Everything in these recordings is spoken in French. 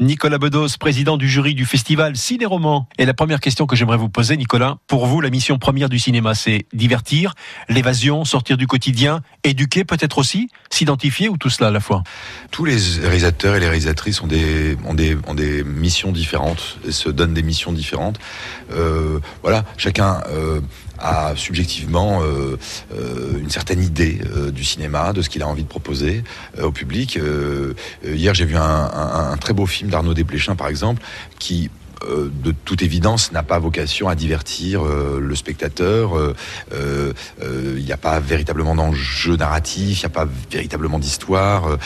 Nicolas Bedos, président du jury du festival Ciné-Roman. Et la première question que j'aimerais vous poser, Nicolas, pour vous, la mission première du cinéma, c'est divertir, l'évasion, sortir du quotidien, éduquer peut-être aussi, s'identifier ou tout cela à la fois? Tous les réalisateurs et les réalisatrices ont des, ont des, ont missions différentes et se donnent des missions différentes. Euh, voilà, chacun euh, a subjectivement euh, euh, une certaine idée euh, du cinéma, de ce qu'il a envie de proposer au public. Hier, j'ai vu un, un- un très beau film d'Arnaud Desplechin, par exemple, qui euh, de toute évidence, n'a pas vocation à divertir euh, le spectateur. Euh, Il n'y a pas véritablement d'enjeu narratif, il n'y a pas véritablement d'histoire.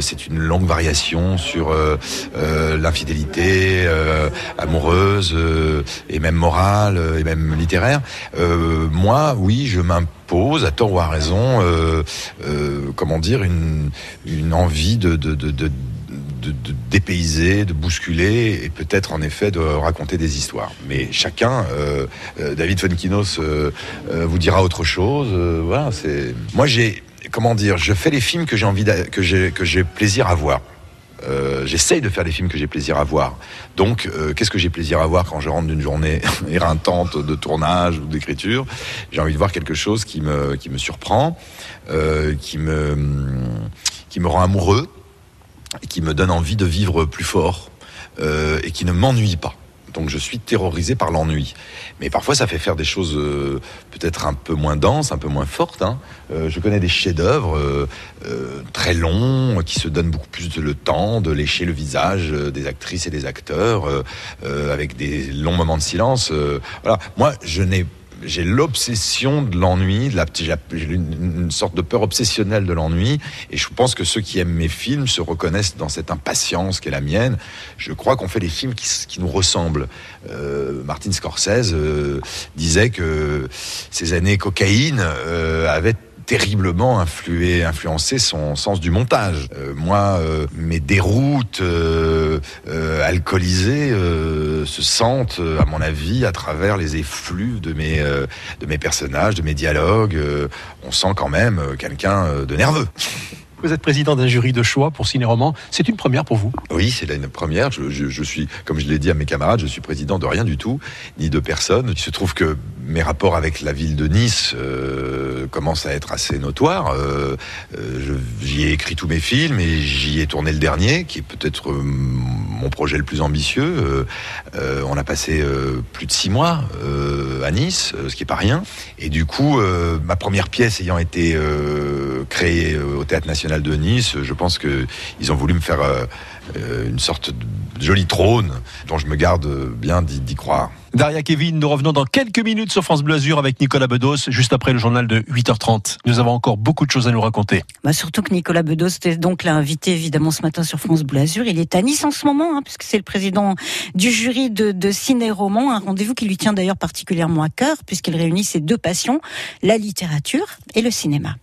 C'est une longue variation sur l'infidélité amoureuse et même morale et même littéraire. Moi, oui, je m'impose, à tort ou à raison, comment dire, une, une envie de, de, de, de de, de dépayser, de bousculer et peut-être en effet de raconter des histoires. Mais chacun, euh, euh, David Funkinos euh, vous dira autre chose. voilà, c'est. Moi, j'ai comment dire, je fais les films que j'ai envie que j'ai que j'ai plaisir à voir. Euh, J'essaye de faire des films que j'ai plaisir à voir. Donc, qu'est-ce que j'ai plaisir à voir quand je rentre d'une journée éreintante de tournage ou d'écriture? J'ai envie de voir quelque chose qui me qui me surprend, qui me qui me rend amoureux et qui me donne envie de vivre plus fort euh, et qui ne m'ennuie pas. Donc je suis terrorisé par l'ennui. Mais parfois ça fait faire des choses euh, peut-être un peu moins denses, un peu moins fortes. hein. Euh, je connais des chefs-d'œuvre très longs qui se donnent beaucoup plus de le temps de lécher le visage des actrices et des acteurs avec des longs moments de silence. voilà. Moi, je n'ai j'ai l'obsession de l'ennui, j'ai une, sorte de peur obsessionnelle de l'ennui, et je pense que ceux qui aiment mes films se reconnaissent dans cette impatience qui est la mienne. Je crois qu'on fait des films qui, nous ressemblent. Euh, Martin Scorsese euh, disait que ces années cocaïne euh, avaient terriblement influé, influencé son sens du montage. Moi, mes déroutes euh, alcoolisées euh, se sentent, euh, à mon avis, à travers les effluves de mes, euh, de mes personnages, de mes dialogues. On sent quand même quelqu'un de nerveux. Vous êtes président d'un jury de choix pour Ciné-Roman. C'est une première pour vous Oui, c'est une première. Je, suis, comme je l'ai dit à mes camarades, je suis président de rien du tout, ni de personne. Il se trouve que mes rapports avec la ville de Nice euh, commencent à être assez notoires. Euh, euh, j'y ai écrit tous mes films et j'y ai tourné le dernier, qui est peut-être mon projet le plus ambitieux. On a passé plus de six mois à Nice, ce qui est pas rien. Et du coup, ma première pièce ayant été créée euh, au Théâtre National de Nice, je pense que ils ont voulu me faire euh, euh, une sorte de joli trône dont je me garde bien d'y croire. Daria Kevin, nous revenons dans quelques minutes sur France Bleu Azur avec Nicolas Bedos, juste après le journal de 8h30. Nous avons encore beaucoup de choses à nous raconter. Bah, surtout que Nicolas Bedos était donc l'a invité évidemment ce matin sur France Bleu Azur. Il est à Nice en ce moment, hein, puisque c'est le président du jury de, de ciné-roman, un rendez-vous qui lui tient d'ailleurs particulièrement à cœur, puisqu'il réunit ses deux passions, la littérature et le cinéma.